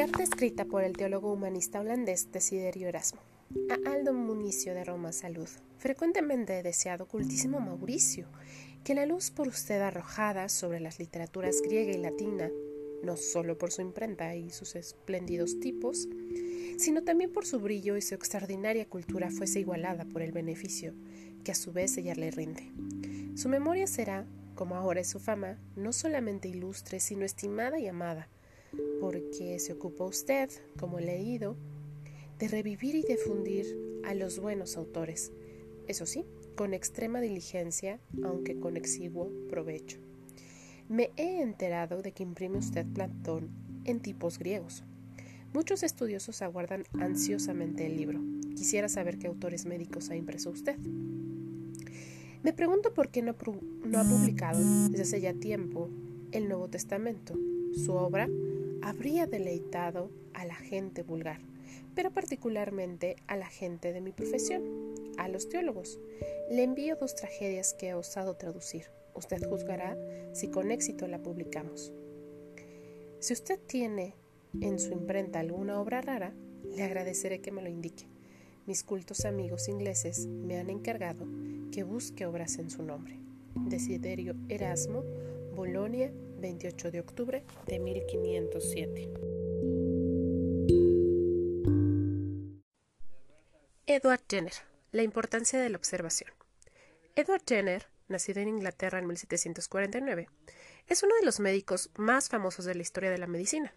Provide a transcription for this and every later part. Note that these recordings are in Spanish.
Carta escrita por el teólogo humanista holandés Desiderio Erasmo. A Aldo Municio de Roma Salud. Frecuentemente deseado cultísimo Mauricio, que la luz por usted arrojada sobre las literaturas griega y latina, no solo por su imprenta y sus espléndidos tipos, sino también por su brillo y su extraordinaria cultura fuese igualada por el beneficio que a su vez ella le rinde. Su memoria será, como ahora es su fama, no solamente ilustre, sino estimada y amada, porque se ocupa usted, como he leído, de revivir y difundir a los buenos autores, eso sí, con extrema diligencia, aunque con exiguo provecho. Me he enterado de que imprime usted Platón en tipos griegos. Muchos estudiosos aguardan ansiosamente el libro. Quisiera saber qué autores médicos ha impreso usted. Me pregunto por qué no, no ha publicado desde hace ya tiempo el Nuevo Testamento. Su obra habría deleitado a la gente vulgar, pero particularmente a la gente de mi profesión, a los teólogos. Le envío dos tragedias que he osado traducir. Usted juzgará si con éxito la publicamos. Si usted tiene en su imprenta alguna obra rara, le agradeceré que me lo indique. Mis cultos amigos ingleses me han encargado que busque obras en su nombre. Desiderio Erasmo, Bolonia, 28 de octubre de 1507. Edward Jenner. La importancia de la observación. Edward Jenner, nacido en Inglaterra en 1749, es uno de los médicos más famosos de la historia de la medicina.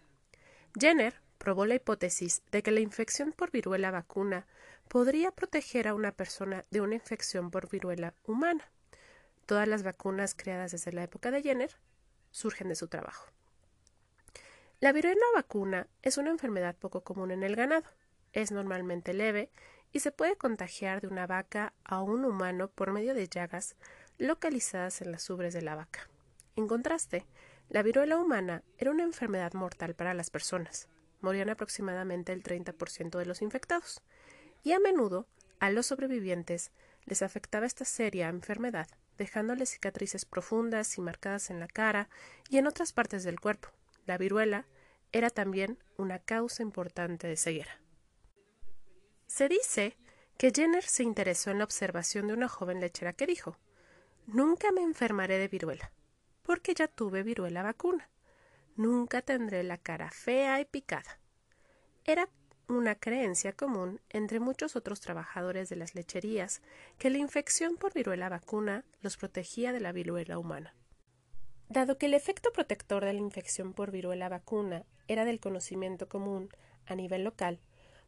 Jenner probó la hipótesis de que la infección por viruela vacuna podría proteger a una persona de una infección por viruela humana. Todas las vacunas creadas desde la época de Jenner surgen de su trabajo. La viruela vacuna es una enfermedad poco común en el ganado. Es normalmente leve y se puede contagiar de una vaca a un humano por medio de llagas localizadas en las ubres de la vaca. En contraste, la viruela humana era una enfermedad mortal para las personas. Morían aproximadamente el 30% de los infectados. Y a menudo, a los sobrevivientes les afectaba esta seria enfermedad dejándoles cicatrices profundas y marcadas en la cara y en otras partes del cuerpo. La viruela era también una causa importante de ceguera. Se dice que Jenner se interesó en la observación de una joven lechera que dijo Nunca me enfermaré de viruela, porque ya tuve viruela vacuna. Nunca tendré la cara fea y picada. Era una creencia común entre muchos otros trabajadores de las lecherías que la infección por viruela vacuna los protegía de la viruela humana. Dado que el efecto protector de la infección por viruela vacuna era del conocimiento común a nivel local,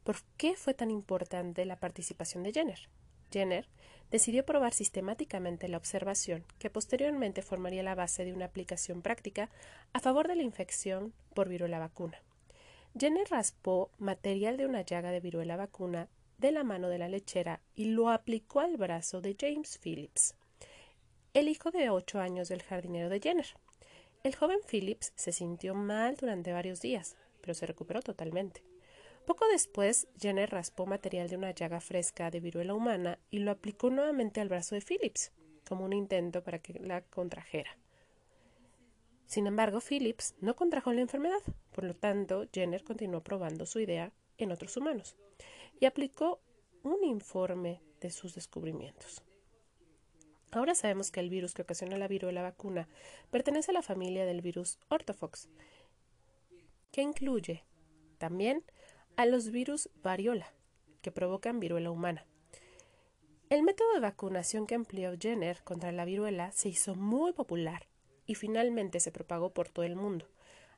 ¿por qué fue tan importante la participación de Jenner? Jenner decidió probar sistemáticamente la observación que posteriormente formaría la base de una aplicación práctica a favor de la infección por viruela vacuna. Jenner raspó material de una llaga de viruela vacuna de la mano de la lechera y lo aplicó al brazo de James Phillips, el hijo de ocho años del jardinero de Jenner. El joven Phillips se sintió mal durante varios días, pero se recuperó totalmente. Poco después, Jenner raspó material de una llaga fresca de viruela humana y lo aplicó nuevamente al brazo de Phillips, como un intento para que la contrajera. Sin embargo, Phillips no contrajo la enfermedad, por lo tanto, Jenner continuó probando su idea en otros humanos y aplicó un informe de sus descubrimientos. Ahora sabemos que el virus que ocasiona la viruela vacuna pertenece a la familia del virus orthofox, que incluye también a los virus variola, que provocan viruela humana. El método de vacunación que empleó Jenner contra la viruela se hizo muy popular y finalmente se propagó por todo el mundo.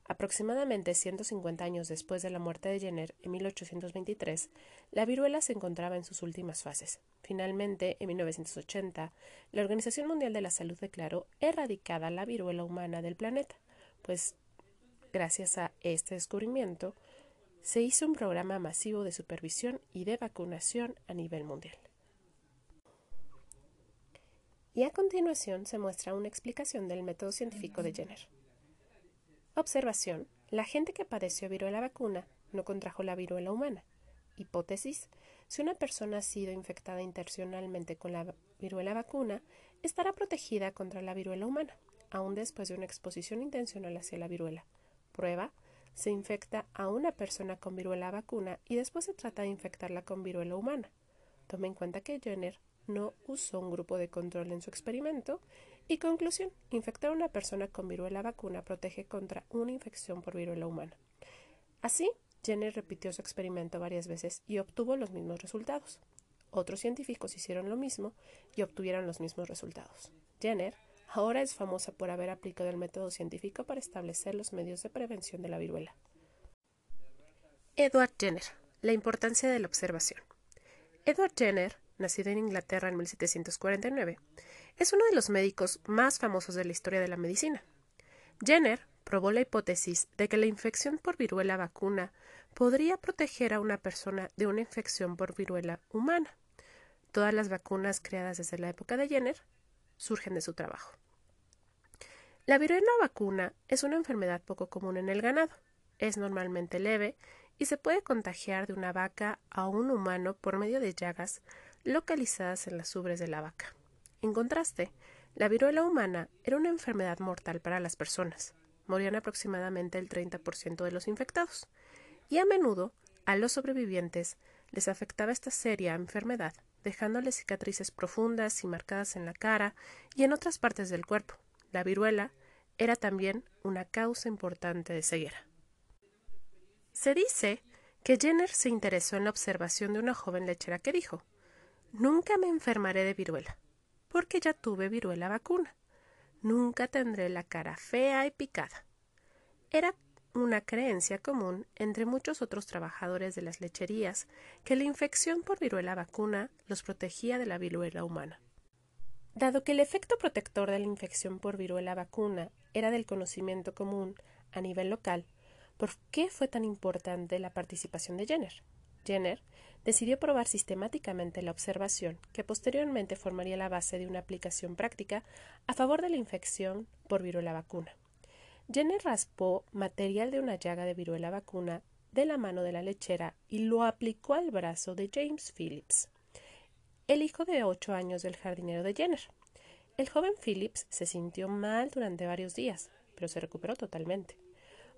Aproximadamente 150 años después de la muerte de Jenner, en 1823, la viruela se encontraba en sus últimas fases. Finalmente, en 1980, la Organización Mundial de la Salud declaró erradicada la viruela humana del planeta, pues gracias a este descubrimiento se hizo un programa masivo de supervisión y de vacunación a nivel mundial y a continuación se muestra una explicación del método científico de Jenner. Observación. La gente que padeció viruela vacuna no contrajo la viruela humana. Hipótesis. Si una persona ha sido infectada intencionalmente con la viruela vacuna, estará protegida contra la viruela humana, aun después de una exposición intencional hacia la viruela. Prueba. se infecta a una persona con viruela vacuna y después se trata de infectarla con viruela humana. Tome en cuenta que Jenner no usó un grupo de control en su experimento. Y conclusión, infectar a una persona con viruela vacuna protege contra una infección por viruela humana. Así, Jenner repitió su experimento varias veces y obtuvo los mismos resultados. Otros científicos hicieron lo mismo y obtuvieron los mismos resultados. Jenner ahora es famosa por haber aplicado el método científico para establecer los medios de prevención de la viruela. Edward Jenner. La importancia de la observación. Edward Jenner nacido en Inglaterra en 1749, es uno de los médicos más famosos de la historia de la medicina. Jenner probó la hipótesis de que la infección por viruela vacuna podría proteger a una persona de una infección por viruela humana. Todas las vacunas creadas desde la época de Jenner surgen de su trabajo. La viruela vacuna es una enfermedad poco común en el ganado. Es normalmente leve y se puede contagiar de una vaca a un humano por medio de llagas localizadas en las ubres de la vaca. En contraste, la viruela humana era una enfermedad mortal para las personas. Morían aproximadamente el 30% de los infectados. Y a menudo, a los sobrevivientes les afectaba esta seria enfermedad, dejándoles cicatrices profundas y marcadas en la cara y en otras partes del cuerpo. La viruela era también una causa importante de ceguera. Se dice que Jenner se interesó en la observación de una joven lechera que dijo Nunca me enfermaré de viruela, porque ya tuve viruela vacuna. Nunca tendré la cara fea y picada. Era una creencia común entre muchos otros trabajadores de las lecherías que la infección por viruela vacuna los protegía de la viruela humana. Dado que el efecto protector de la infección por viruela vacuna era del conocimiento común a nivel local, ¿por qué fue tan importante la participación de Jenner? Jenner decidió probar sistemáticamente la observación, que posteriormente formaría la base de una aplicación práctica a favor de la infección por viruela vacuna. Jenner raspó material de una llaga de viruela vacuna de la mano de la lechera y lo aplicó al brazo de James Phillips, el hijo de ocho años del jardinero de Jenner. El joven Phillips se sintió mal durante varios días, pero se recuperó totalmente.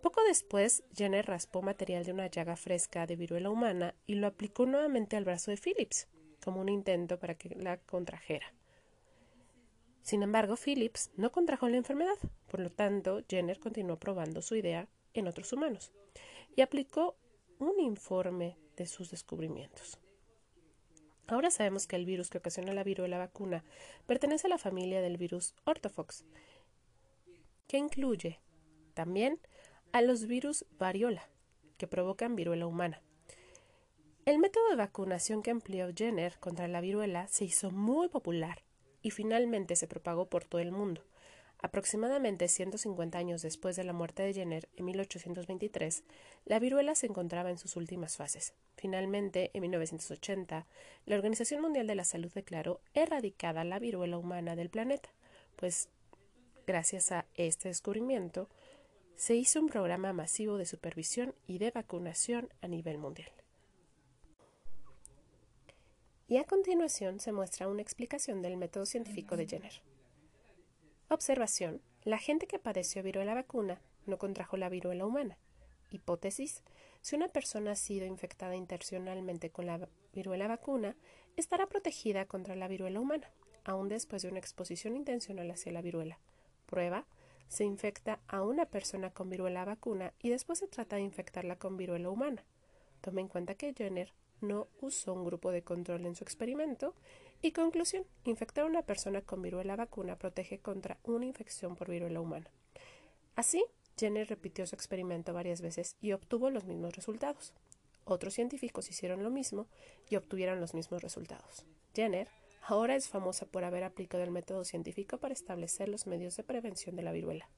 Poco después, Jenner raspó material de una llaga fresca de viruela humana y lo aplicó nuevamente al brazo de Phillips, como un intento para que la contrajera. Sin embargo, Phillips no contrajo la enfermedad, por lo tanto, Jenner continuó probando su idea en otros humanos y aplicó un informe de sus descubrimientos. Ahora sabemos que el virus que ocasiona la viruela vacuna pertenece a la familia del virus orthofox, que incluye también a los virus variola, que provocan viruela humana. El método de vacunación que empleó Jenner contra la viruela se hizo muy popular y finalmente se propagó por todo el mundo. Aproximadamente 150 años después de la muerte de Jenner, en 1823, la viruela se encontraba en sus últimas fases. Finalmente, en 1980, la Organización Mundial de la Salud declaró erradicada la viruela humana del planeta, pues gracias a este descubrimiento, se hizo un programa masivo de supervisión y de vacunación a nivel mundial. Y a continuación se muestra una explicación del método científico de Jenner. Observación. La gente que padeció viruela vacuna no contrajo la viruela humana. Hipótesis. Si una persona ha sido infectada intencionalmente con la viruela vacuna, estará protegida contra la viruela humana, aun después de una exposición intencional hacia la viruela. Prueba se infecta a una persona con viruela vacuna y después se trata de infectarla con viruela humana. Tome en cuenta que Jenner no usó un grupo de control en su experimento. Y conclusión, infectar a una persona con viruela vacuna protege contra una infección por viruela humana. Así, Jenner repitió su experimento varias veces y obtuvo los mismos resultados. Otros científicos hicieron lo mismo y obtuvieron los mismos resultados. Jenner Ahora es famosa por haber aplicado el método científico para establecer los medios de prevención de la viruela.